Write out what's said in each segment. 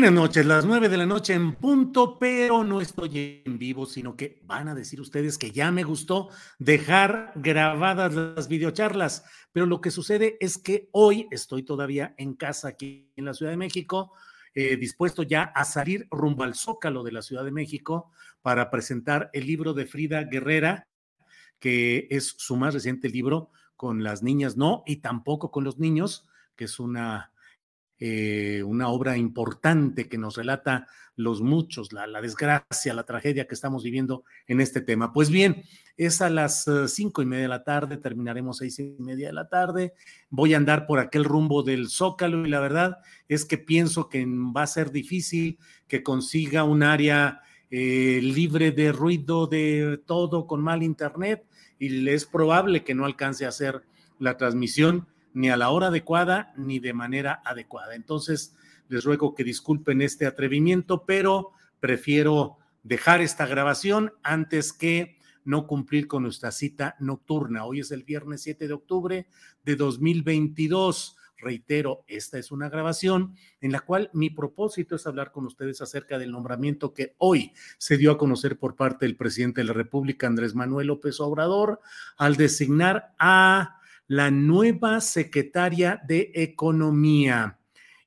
Buenas noches, las nueve de la noche en punto, pero no estoy en vivo, sino que van a decir ustedes que ya me gustó dejar grabadas las videocharlas, pero lo que sucede es que hoy estoy todavía en casa aquí en la Ciudad de México, eh, dispuesto ya a salir rumbo al Zócalo de la Ciudad de México para presentar el libro de Frida Guerrera, que es su más reciente libro con las niñas, no, y tampoco con los niños, que es una eh, una obra importante que nos relata los muchos, la, desgracia, la tragedia que estamos viviendo en este tema. Pues bien, es a las eh, cinco y media de la tarde, terminaremos seis y media de la tarde. Voy a andar por aquel rumbo del Zócalo y la verdad es que pienso que va a ser difícil que consiga un área eh, libre de ruido, de todo, con mal internet y es probable que no alcance a hacer la transmisión ni a la hora adecuada ni de manera adecuada. Entonces, les ruego que disculpen este atrevimiento, pero prefiero dejar esta grabación antes que no cumplir con nuestra cita nocturna. Hoy es el viernes 7 de octubre de 2022. Reitero, esta es una grabación en la cual mi propósito es hablar con ustedes acerca del nombramiento que hoy se dio a conocer por parte del presidente de la República, Andrés Manuel López Obrador, al designar a la nueva secretaria de Economía.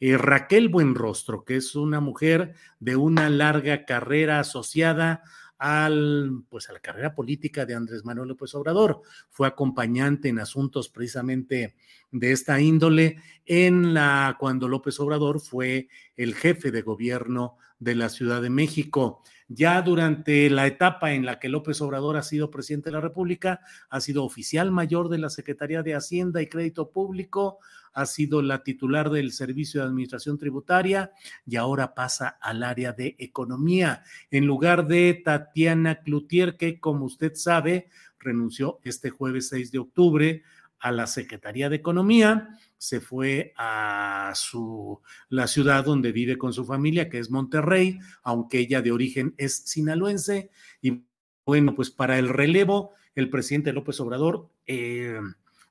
Eh, Raquel Buenrostro, que es una mujer de una larga carrera asociada al, pues a la carrera política de Andrés Manuel López Obrador. Fue acompañante en asuntos precisamente de esta índole en la cuando López Obrador fue el jefe de gobierno de la Ciudad de México. Ya durante la etapa en la que López Obrador ha sido presidente de la República, ha sido oficial mayor de la Secretaría de Hacienda y Crédito Público, ha sido la titular del Servicio de Administración Tributaria y ahora pasa al área de Economía, en lugar de Tatiana Cloutier, que como usted sabe, renunció este jueves 6 de octubre a la Secretaría de Economía se fue a su, la ciudad donde vive con su familia, que es Monterrey, aunque ella de origen es sinaloense. Y bueno, pues para el relevo, el presidente López Obrador eh,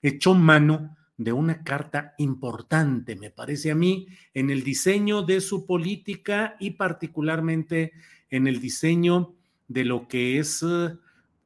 echó mano de una carta importante, me parece a mí, en el diseño de su política y particularmente en el diseño de lo que es eh,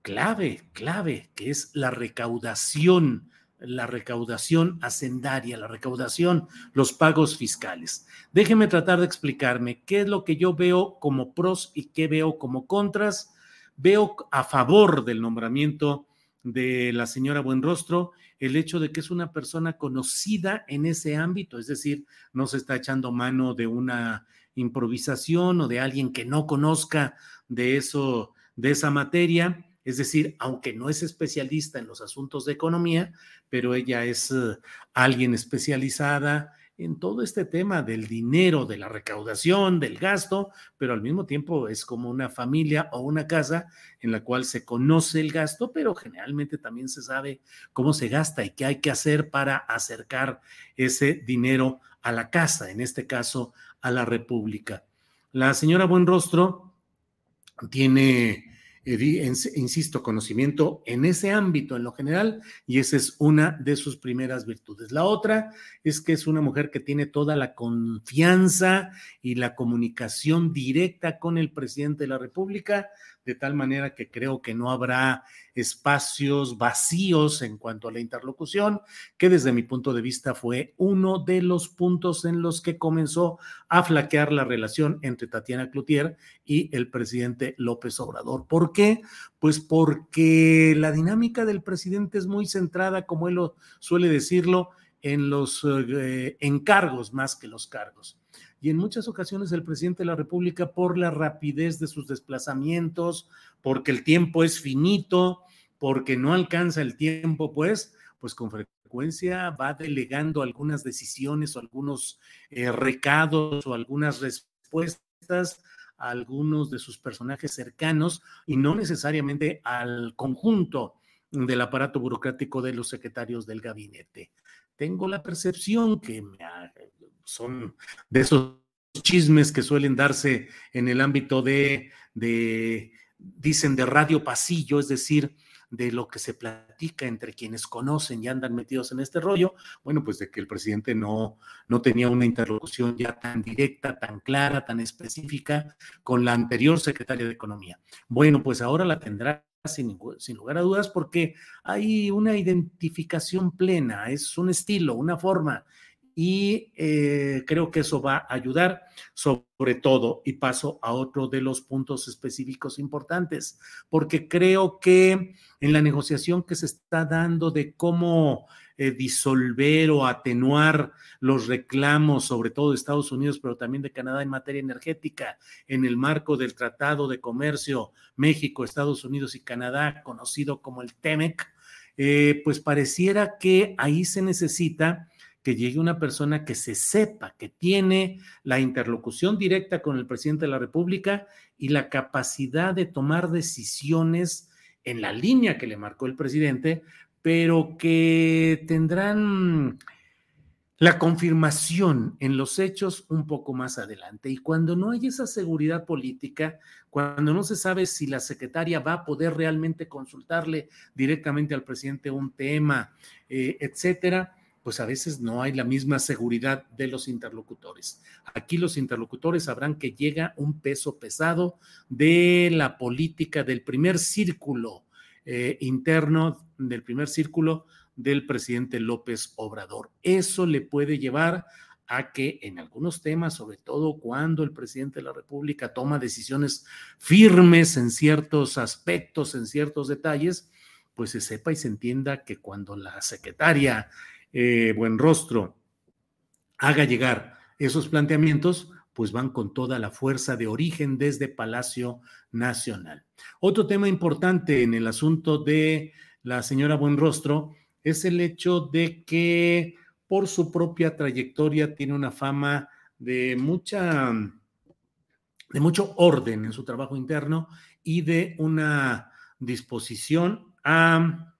clave, clave, que es la recaudación la recaudación hacendaria, la recaudación, los pagos fiscales. Déjeme tratar de explicarme qué es lo que yo veo como pros y qué veo como contras. Veo a favor del nombramiento de la señora Buenrostro el hecho de que es una persona conocida en ese ámbito, es decir, no se está echando mano de una improvisación o de alguien que no conozca de eso, de esa materia es decir, aunque no es especialista en los asuntos de economía, pero ella es eh, alguien especializada en todo este tema del dinero, de la recaudación, del gasto, pero al mismo tiempo es como una familia o una casa en la cual se conoce el gasto, pero generalmente también se sabe cómo se gasta y qué hay que hacer para acercar ese dinero a la casa, en este caso a la República. La señora Buenrostro tiene insisto, conocimiento en ese ámbito en lo general y esa es una de sus primeras virtudes. La otra es que es una mujer que tiene toda la confianza y la comunicación directa con el presidente de la República, de tal manera que creo que no habrá espacios vacíos en cuanto a la interlocución, que desde mi punto de vista fue uno de los puntos en los que comenzó a flaquear la relación entre Tatiana Cloutier y el presidente López Obrador. ¿Por qué? Pues porque la dinámica del presidente es muy centrada, como él suele decirlo, en los eh, encargos más que los cargos y en muchas ocasiones el presidente de la República, por la rapidez de sus desplazamientos, porque el tiempo es finito, porque no alcanza el tiempo, pues, pues con frecuencia va delegando algunas decisiones o algunos eh, recados o algunas respuestas a algunos de sus personajes cercanos y no necesariamente al conjunto del aparato burocrático de los secretarios del gabinete. Tengo la percepción que me son de esos chismes que suelen darse en el ámbito de, dicen, de radio pasillo, es decir, de lo que se platica entre quienes conocen y andan metidos en este rollo, bueno, pues de que el presidente no, no tenía una interlocución ya tan directa, tan clara, tan específica con la anterior secretaria de Economía. Bueno, pues ahora la tendrá sin, sin, lugar a dudas porque hay una identificación plena, es un estilo, una forma, y eh, creo que eso va a ayudar sobre todo, y paso a otro de los puntos específicos importantes, porque creo que en la negociación que se está dando de cómo eh, disolver o atenuar los reclamos, sobre todo de Estados Unidos, pero también de Canadá en materia energética, en el marco del Tratado de Comercio México, Estados Unidos y Canadá, conocido como el TEMEC, eh, pues pareciera que ahí se necesita que llegue una persona que se sepa que tiene la interlocución directa con el presidente de la República y la capacidad de tomar decisiones en la línea que le marcó el presidente, pero que tendrán la confirmación en los hechos un poco más adelante. Y cuando no hay esa seguridad política, cuando no se sabe si la secretaria va a poder realmente consultarle directamente al presidente un tema, eh, etcétera, pues a veces no hay la misma seguridad de los interlocutores. Aquí los interlocutores sabrán que llega un peso pesado de la política del primer círculo eh, interno, del primer círculo del presidente López Obrador. Eso le puede llevar a que en algunos temas, sobre todo cuando el presidente de la República toma decisiones firmes en ciertos aspectos, en ciertos detalles, pues se sepa y se entienda que cuando la secretaria eh, buen rostro haga llegar esos planteamientos, pues van con toda la fuerza de origen desde Palacio Nacional. Otro tema importante en el asunto de la señora Buenrostro es el hecho de que por su propia trayectoria tiene una fama de mucha de mucho orden en su trabajo interno y de una disposición a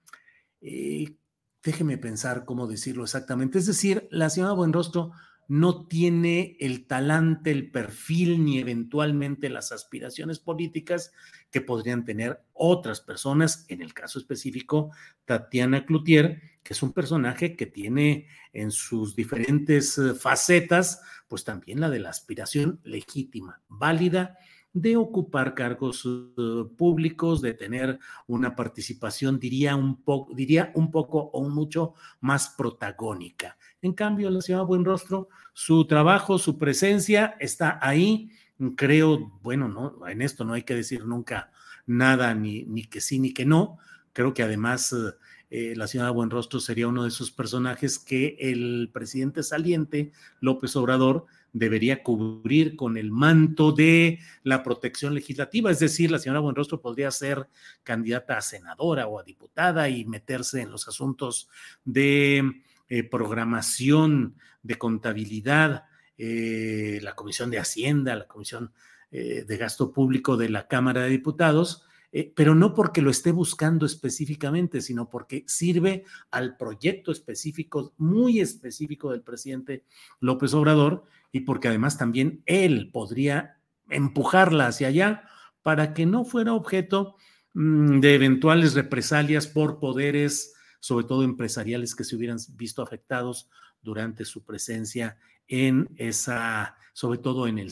eh, déjeme pensar cómo decirlo exactamente. Es decir, la señora Buenrostro no tiene el talante, el perfil ni eventualmente las aspiraciones políticas que podrían tener otras personas, en el caso específico Tatiana Cloutier, que es un personaje que tiene en sus diferentes eh, facetas, pues también la de la aspiración legítima, válida de ocupar cargos uh, públicos, de tener una participación, diría un, poco, diría un poco o mucho más protagónica. En cambio, la señora Buenrostro, su trabajo, su presencia está ahí. Creo, bueno, no, en esto no hay que decir nunca nada, ni, ni que sí ni que no. Creo que además uh, eh, la señora Buenrostro sería uno de esos personajes que el presidente saliente, López Obrador, debería cubrir con el manto de la protección legislativa, es decir, la señora Buenrostro podría ser candidata a senadora o a diputada y meterse en los asuntos de eh, programación, de contabilidad, eh, la Comisión de Hacienda, la Comisión eh, de Gasto Público de la Cámara de Diputados, pero no porque lo esté buscando específicamente, sino porque sirve al proyecto específico, muy específico del presidente López Obrador, y porque además también él podría empujarla hacia allá para que no fuera objeto mm, de eventuales represalias por poderes, sobre todo empresariales, que se hubieran visto afectados durante su presencia en esa, sobre todo en el.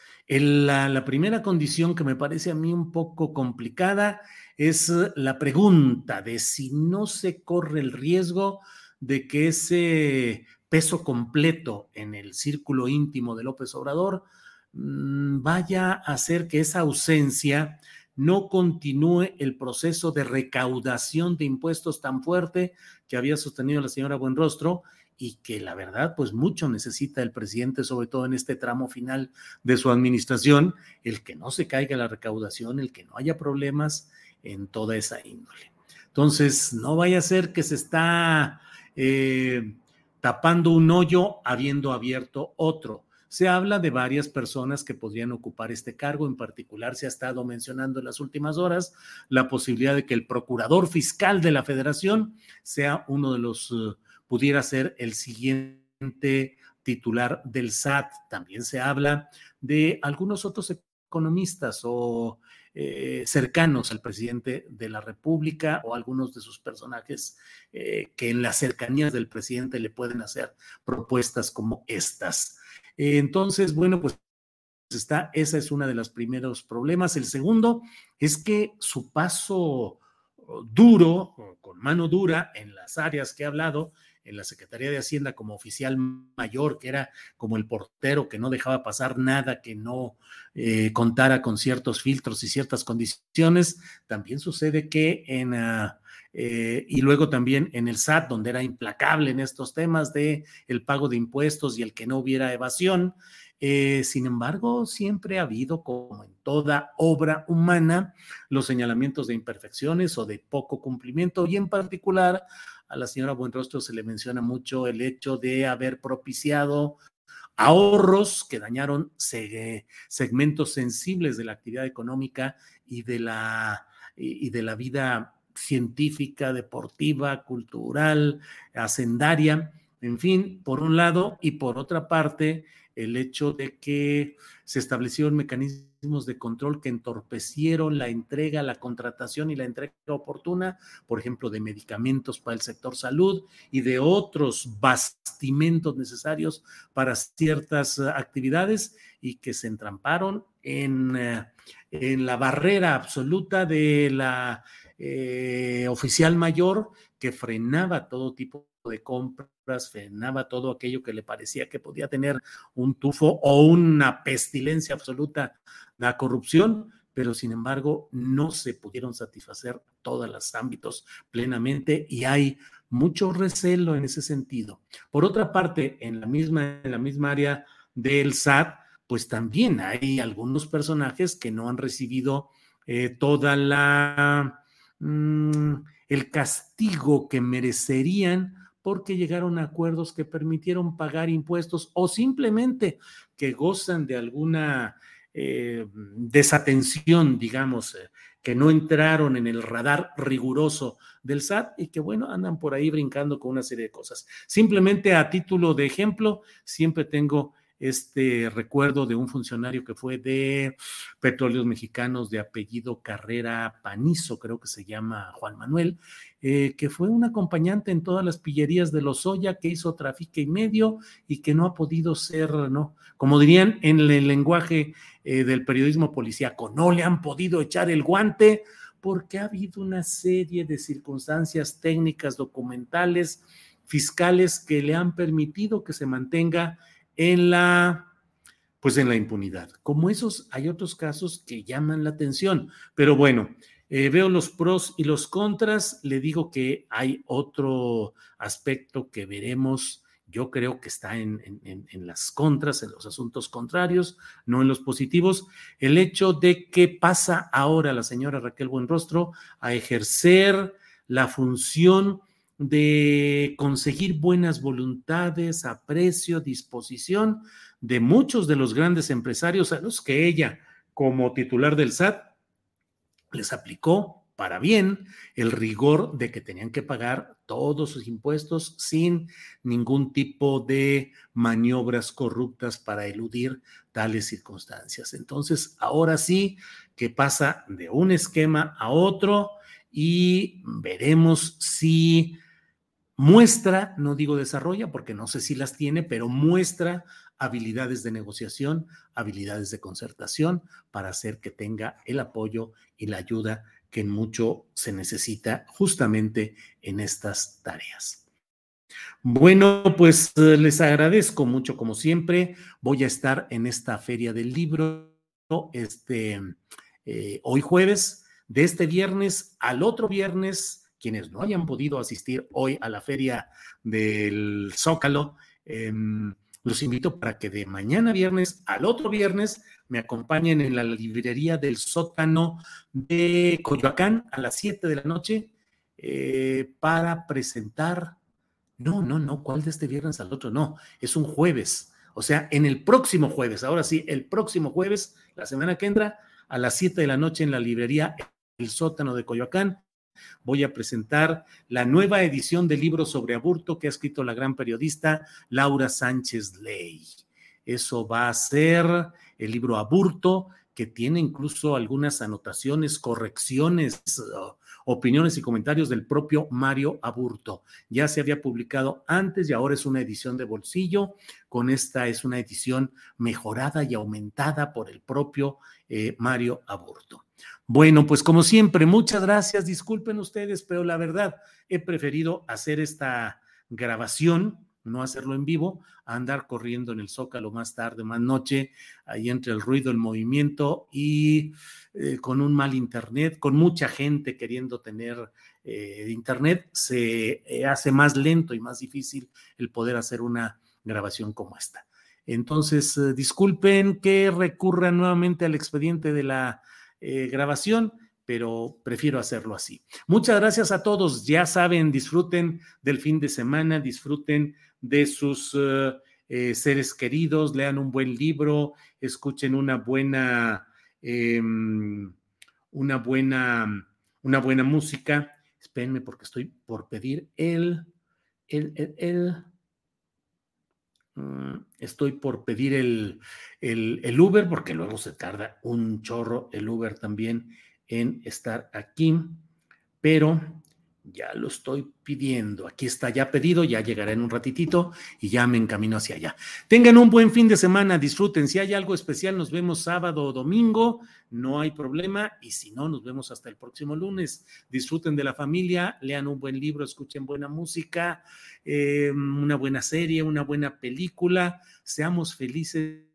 La, primera condición que me parece a mí un poco complicada es eh, la pregunta de si no se corre el riesgo de que ese peso completo en el círculo íntimo de López Obrador mm, vaya a hacer que esa ausencia no continúe el proceso de recaudación de impuestos tan fuerte que había sostenido la señora Buenrostro y que la verdad, pues mucho necesita el presidente, sobre todo en este tramo final de su administración, el que no se caiga la recaudación, el que no haya problemas en toda esa índole. Entonces, no vaya a ser que se está eh, tapando un hoyo habiendo abierto otro. Se habla de varias personas que podrían ocupar este cargo, en particular se ha estado mencionando en las últimas horas la posibilidad de que el procurador fiscal de la federación sea uno de los... Uh, pudiera ser el siguiente titular del SAT. También se habla de algunos otros economistas o eh, cercanos al presidente de la República o algunos de sus personajes eh, que en las cercanías del presidente le pueden hacer propuestas como estas. entonces, bueno, pues está, esa es una de los primeros problemas. El segundo es que su paso duro, con mano dura en las áreas que he hablado, en la Secretaría de Hacienda como oficial mayor, que era como el portero que no dejaba pasar nada que no eh, contara con ciertos filtros y ciertas condiciones, también sucede que en... Ah, eh, y luego también en el SAT, donde era implacable en estos temas de el pago de impuestos y el que no hubiera evasión. Eh, sin embargo, siempre ha habido, como en toda obra humana, los señalamientos de imperfecciones o de poco cumplimiento y en particular a la señora Buenrostro se le menciona mucho el hecho de haber propiciado ahorros que dañaron segmentos sensibles de la actividad económica y de la, y de la vida científica, deportiva, cultural, hacendaria, en fin, por un lado, y por otra parte, el hecho de que se establecieron mecanismos de control que entorpecieron la entrega, la contratación y la entrega oportuna, por ejemplo, de medicamentos para el sector salud y de otros bastimentos necesarios para ciertas eh, actividades y que se entramparon en, eh, en la barrera absoluta de la eh, oficial mayor que frenaba todo tipo de compras, frenaba todo aquello que le parecía que podía tener un tufo o una pestilencia absoluta, la corrupción, pero sin embargo no se pudieron satisfacer todos los ámbitos plenamente y hay mucho recelo en ese sentido. Por otra parte, en la misma, en la misma área del SAT, pues también hay algunos personajes que no han recibido eh, toda la mm, el castigo que merecerían porque llegaron a acuerdos que permitieron pagar impuestos o simplemente que gozan de alguna eh, desatención, digamos, eh, que no entraron en el radar riguroso del SAT y que, bueno, andan por ahí brincando con una serie de cosas. Simplemente a título de ejemplo, siempre tengo este recuerdo de un funcionario que fue de Petróleos Mexicanos de apellido Carrera Panizo, creo que se llama Juan Manuel, eh, que fue un acompañante en todas las pillerías de los Oya, que hizo trafique y medio y que no ha podido ser, ¿no? Como dirían en el lenguaje eh, del periodismo policíaco, no le han podido echar el guante porque ha habido una serie de circunstancias técnicas, documentales, fiscales que le han permitido que se mantenga en la pues en la impunidad. Como esos, hay otros casos que llaman la atención, pero bueno, eh, veo los pros y los contras, le digo que hay otro aspecto que veremos, yo creo que está en, en, las contras, en los asuntos contrarios, no en los positivos, el hecho de que pasa ahora la señora Raquel Buenrostro a ejercer la función de conseguir buenas voluntades, aprecio, disposición de muchos de los grandes empresarios a los que ella, como titular del SAT, les aplicó para bien el rigor de que tenían que pagar todos sus impuestos sin ningún tipo de maniobras corruptas para eludir tales circunstancias. Entonces, ahora sí que pasa de un esquema a otro y veremos si muestra, no digo desarrolla, porque no sé si las tiene, pero muestra habilidades de negociación, habilidades de concertación para hacer que tenga el apoyo y la ayuda que en mucho se necesita justamente en estas tareas. Bueno, pues eh, les agradezco mucho como siempre. Voy a estar en esta feria del libro este eh, hoy jueves, de este viernes al otro viernes quienes no hayan podido asistir hoy a la feria del Zócalo, em, los invito para que de mañana viernes al otro viernes me acompañen en la librería del sótano de Coyoacán a las 7 de la noche eh, para presentar. No, no, no, ¿cuál de este viernes al otro? No, es un jueves. O sea, en el próximo jueves, ahora sí, el próximo jueves, la semana que entra, a las 7 de la noche en la librería El Sótano de Coyoacán, voy a presentar la nueva edición del libro sobre aborto que ha escrito la gran periodista Laura Sánchez Ley. Eso va a ser el libro Aburto, que tiene incluso algunas anotaciones, correcciones, opiniones y comentarios del propio Mario Aburto. Ya se había publicado antes y ahora es una edición de bolsillo. Con esta es una edición mejorada y aumentada por el propio eh, Mario Aburto. Bueno, pues como siempre, muchas gracias. Disculpen ustedes, pero la verdad, he preferido hacer esta grabación, no hacerlo en vivo, andar corriendo en el zócalo más tarde, más noche, ahí entre el ruido, el movimiento y eh, con un mal internet, con mucha gente queriendo tener eh, internet, se eh, hace más lento y más difícil el poder hacer una grabación como esta. Entonces, disculpen que recurra nuevamente al expediente de la eh, grabación, pero prefiero hacerlo así. Muchas gracias a todos. Ya saben, disfruten del fin de semana, disfruten de sus eh, eh, seres queridos, lean un buen libro, escuchen una buena, em, una buena, una buena música. Espérenme porque estoy por pedir el, el, el, el estoy por pedir el, el, Uber porque luego se tarda un chorro el Uber también en estar aquí, pero ya lo estoy pidiendo. Aquí está ya pedido, ya llegará en un ratitito y ya me encamino hacia allá. Tengan un buen fin de semana, disfruten. Si hay algo especial, nos vemos sábado o domingo, no hay problema. Y si no, nos vemos hasta el próximo lunes. Disfruten de la familia, lean un buen libro, escuchen buena música, eh, una buena serie, una buena película. Seamos felices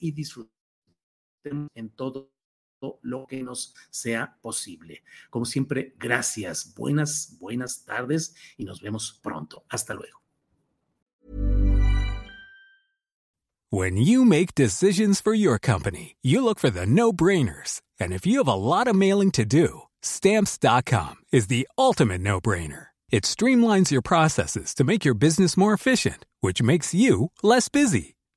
y disfruten en todo lo que nos sea posible. Como siempre, gracias, buenas, buenas tardes y nos vemos pronto. Hasta luego. When you make decisions for your company, you look for the no-brainers. And if you have a lot of mailing to do, stamps.com is the ultimate no-brainer. It streamlines your processes to make your business more efficient, which makes you less busy.